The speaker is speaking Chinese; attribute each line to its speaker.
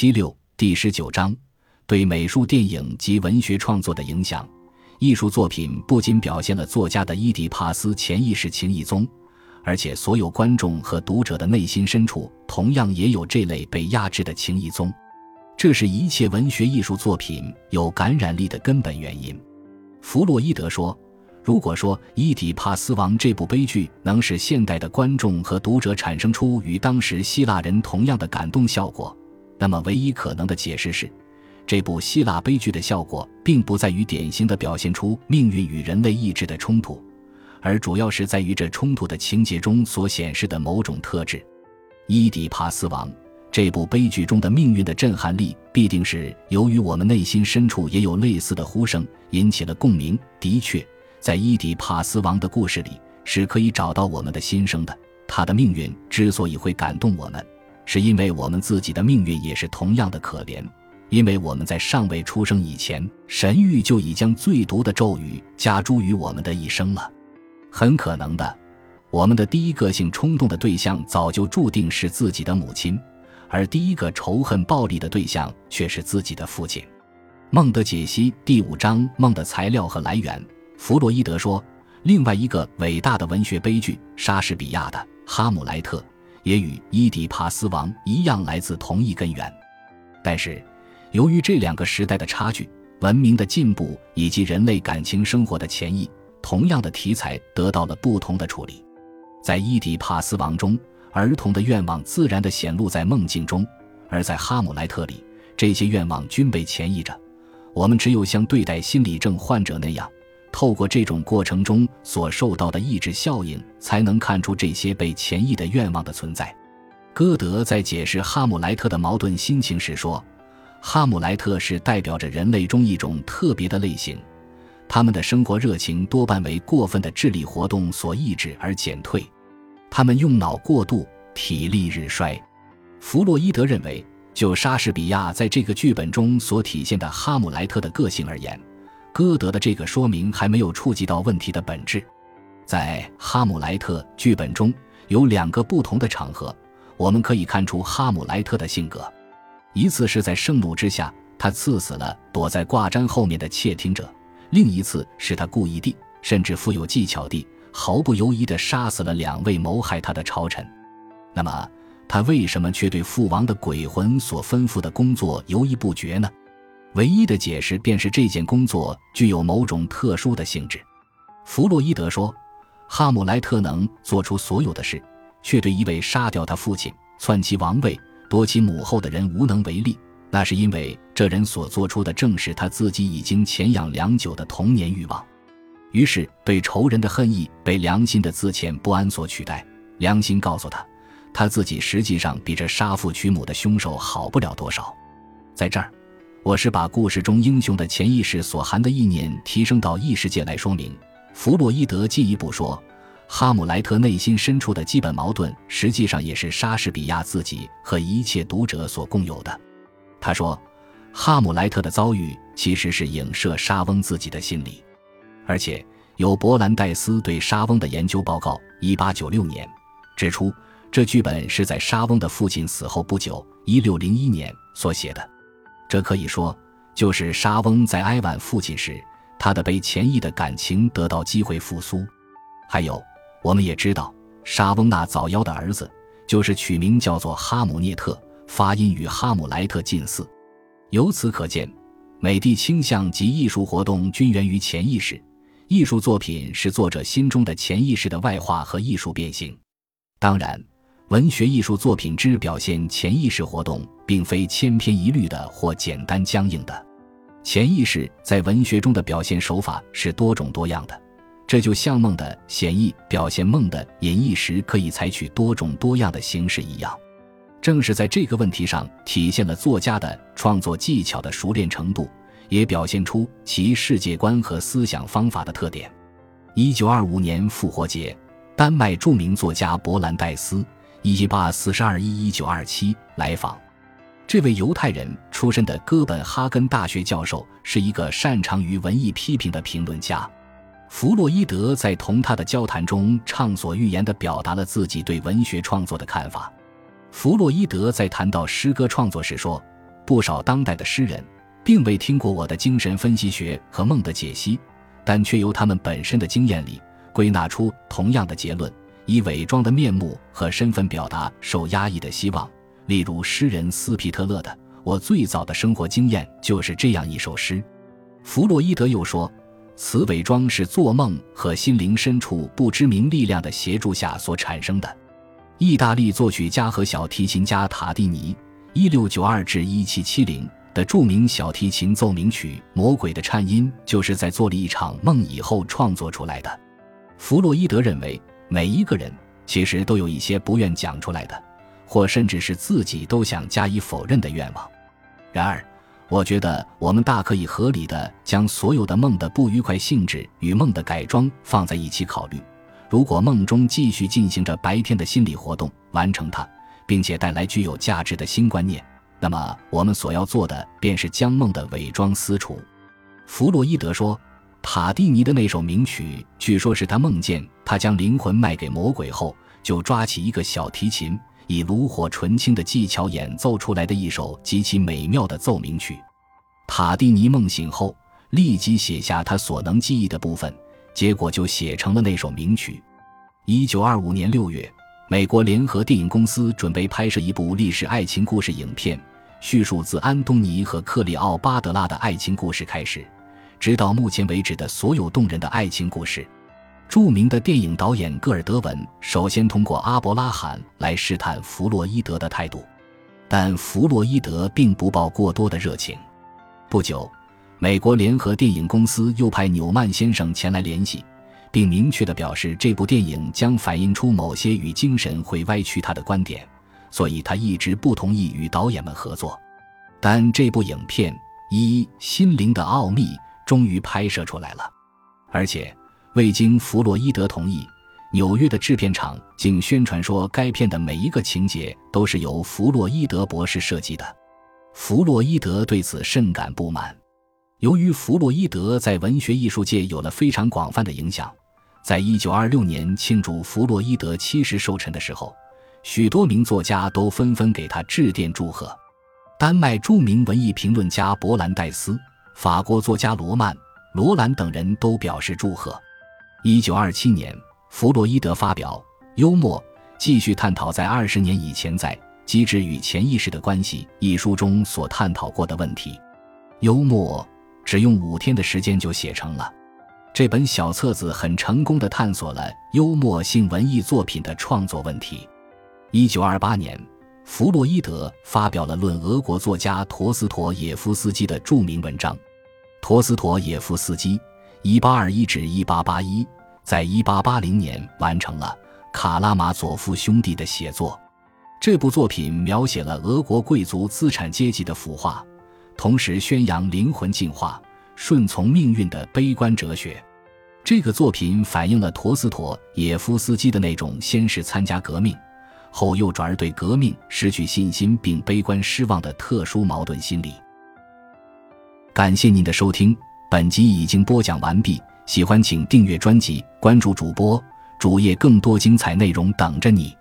Speaker 1: 七六第十九章对美术、电影及文学创作的影响。艺术作品不仅表现了作家的伊底帕斯潜意识情意宗，而且所有观众和读者的内心深处同样也有这类被压制的情意宗。这是一切文学艺术作品有感染力的根本原因。弗洛伊德说：“如果说《伊底帕斯王》这部悲剧能使现代的观众和读者产生出与当时希腊人同样的感动效果，那么唯一可能的解释是。”这部希腊悲剧的效果，并不在于典型的表现出命运与人类意志的冲突，而主要是在于这冲突的情节中所显示的某种特质。《伊底帕斯王》这部悲剧中的命运的震撼力，必定是由于我们内心深处也有类似的呼声引起了共鸣。的确，在伊底帕斯王的故事里，是可以找到我们的心声的。他的命运之所以会感动我们，是因为我们自己的命运也是同样的可怜。因为我们在尚未出生以前，神谕就已将最毒的咒语加诸于我们的一生了。很可能的，我们的第一个性冲动的对象早就注定是自己的母亲，而第一个仇恨暴力的对象却是自己的父亲。梦的解析第五章梦的材料和来源。弗洛伊德说，另外一个伟大的文学悲剧莎士比亚的《哈姆莱特》也与伊底帕斯王一样来自同一根源，但是。由于这两个时代的差距、文明的进步以及人类感情生活的前意，同样的题材得到了不同的处理。在《伊底帕斯王》中，儿童的愿望自然地显露在梦境中；而在《哈姆莱特》里，这些愿望均被潜移着。我们只有像对待心理症患者那样，透过这种过程中所受到的抑制效应，才能看出这些被潜抑的愿望的存在。歌德在解释哈姆莱特的矛盾心情时说。哈姆莱特是代表着人类中一种特别的类型，他们的生活热情多半为过分的智力活动所抑制而减退，他们用脑过度，体力日衰。弗洛伊德认为，就莎士比亚在这个剧本中所体现的哈姆莱特的个性而言，歌德的这个说明还没有触及到问题的本质。在哈姆莱特剧本中有两个不同的场合，我们可以看出哈姆莱特的性格。一次是在盛怒之下，他刺死了躲在挂毡后面的窃听者；另一次是他故意地，甚至富有技巧地，毫不犹豫地杀死了两位谋害他的朝臣。那么，他为什么却对父王的鬼魂所吩咐的工作犹豫不决呢？唯一的解释便是这件工作具有某种特殊的性质。弗洛伊德说，哈姆莱特能做出所有的事，却对一位杀掉他父亲、篡其王位。夺其母后的人无能为力，那是因为这人所做出的正是他自己已经潜养良久的童年欲望。于是，对仇人的恨意被良心的自遣不安所取代。良心告诉他，他自己实际上比这杀父娶母的凶手好不了多少。在这儿，我是把故事中英雄的潜意识所含的意念提升到异世界来说明。弗洛伊德进一步说。哈姆莱特内心深处的基本矛盾，实际上也是莎士比亚自己和一切读者所共有的。他说，哈姆莱特的遭遇其实是影射莎翁自己的心理，而且有伯兰戴斯对莎翁的研究报告（一八九六年）指出，这剧本是在莎翁的父亲死后不久（一六零一年）所写的。这可以说，就是莎翁在哀婉父亲时，他的被潜抑的感情得到机会复苏。还有。我们也知道，莎翁那早夭的儿子就是取名叫做哈姆涅特，发音与哈姆莱特近似。由此可见，美的倾向及艺术活动均源于潜意识。艺术作品是作者心中的潜意识的外化和艺术变形。当然，文学艺术作品之表现潜意识活动，并非千篇一律的或简单僵硬的。潜意识在文学中的表现手法是多种多样的。这就像梦的显意表现梦的隐意时可以采取多种多样的形式一样，正是在这个问题上体现了作家的创作技巧的熟练程度，也表现出其世界观和思想方法的特点。一九二五年复活节，丹麦著名作家勃兰代斯（一八四十二一一九二七）来访。这位犹太人出身的哥本哈根大学教授是一个擅长于文艺批评的评论家。弗洛伊德在同他的交谈中畅所欲言地表达了自己对文学创作的看法。弗洛伊德在谈到诗歌创作时说：“不少当代的诗人，并未听过我的精神分析学和梦的解析，但却由他们本身的经验里归纳出同样的结论：以伪装的面目和身份表达受压抑的希望。例如，诗人斯皮特勒的“我最早的生活经验就是这样一首诗”。弗洛伊德又说，此伪装是做梦和心灵深处不知名力量的协助下所产生的。意大利作曲家和小提琴家塔蒂尼（一六九二至一七七零）的著名小提琴奏鸣曲《魔鬼的颤音》就是在做了一场梦以后创作出来的。弗洛伊德认为，每一个人其实都有一些不愿讲出来的，或甚至是自己都想加以否认的愿望。然而，我觉得我们大可以合理的将所有的梦的不愉快性质与梦的改装放在一起考虑。如果梦中继续进行着白天的心理活动，完成它，并且带来具有价值的新观念，那么我们所要做的便是将梦的伪装撕除。弗洛伊德说，塔蒂尼的那首名曲，据说是他梦见他将灵魂卖给魔鬼后，就抓起一个小提琴，以炉火纯青的技巧演奏出来的一首极其美妙的奏鸣曲。塔蒂尼梦醒后，立即写下他所能记忆的部分。结果就写成了那首名曲。一九二五年六月，美国联合电影公司准备拍摄一部历史爱情故事影片，叙述自安东尼和克里奥巴德拉的爱情故事开始，直到目前为止的所有动人的爱情故事。著名的电影导演戈尔德文首先通过阿伯拉罕来试探弗洛伊德的态度，但弗洛伊德并不抱过多的热情。不久。美国联合电影公司又派纽曼先生前来联系，并明确地表示这部电影将反映出某些与精神会歪曲他的观点，所以他一直不同意与导演们合作。但这部影片《一心灵的奥秘》终于拍摄出来了，而且未经弗洛伊德同意，纽约的制片厂竟宣传说该片的每一个情节都是由弗洛伊德博士设计的。弗洛伊德对此甚感不满。由于弗洛伊德在文学艺术界有了非常广泛的影响，在一九二六年庆祝弗洛伊德七十寿辰的时候，许多名作家都纷纷给他致电祝贺。丹麦著名文艺评论家勃兰戴斯、法国作家罗曼·罗兰等人都表示祝贺。一九二七年，弗洛伊德发表《幽默》，继续探讨在二十年以前在《机制与潜意识的关系》一书中所探讨过的问题。幽默。只用五天的时间就写成了，这本小册子很成功的探索了幽默性文艺作品的创作问题。一九二八年，弗洛伊德发表了论俄国作家陀思妥耶夫斯基的著名文章。陀思妥耶夫斯基（一八二一至一八八一）在一八八零年完成了《卡拉马佐夫兄弟》的写作。这部作品描写了俄国贵族资产阶级的腐化。同时宣扬灵魂进化、顺从命运的悲观哲学。这个作品反映了陀思妥耶夫斯基的那种先是参加革命，后又转而对革命失去信心并悲观失望的特殊矛盾心理。感谢您的收听，本集已经播讲完毕。喜欢请订阅专辑，关注主播主页，更多精彩内容等着你。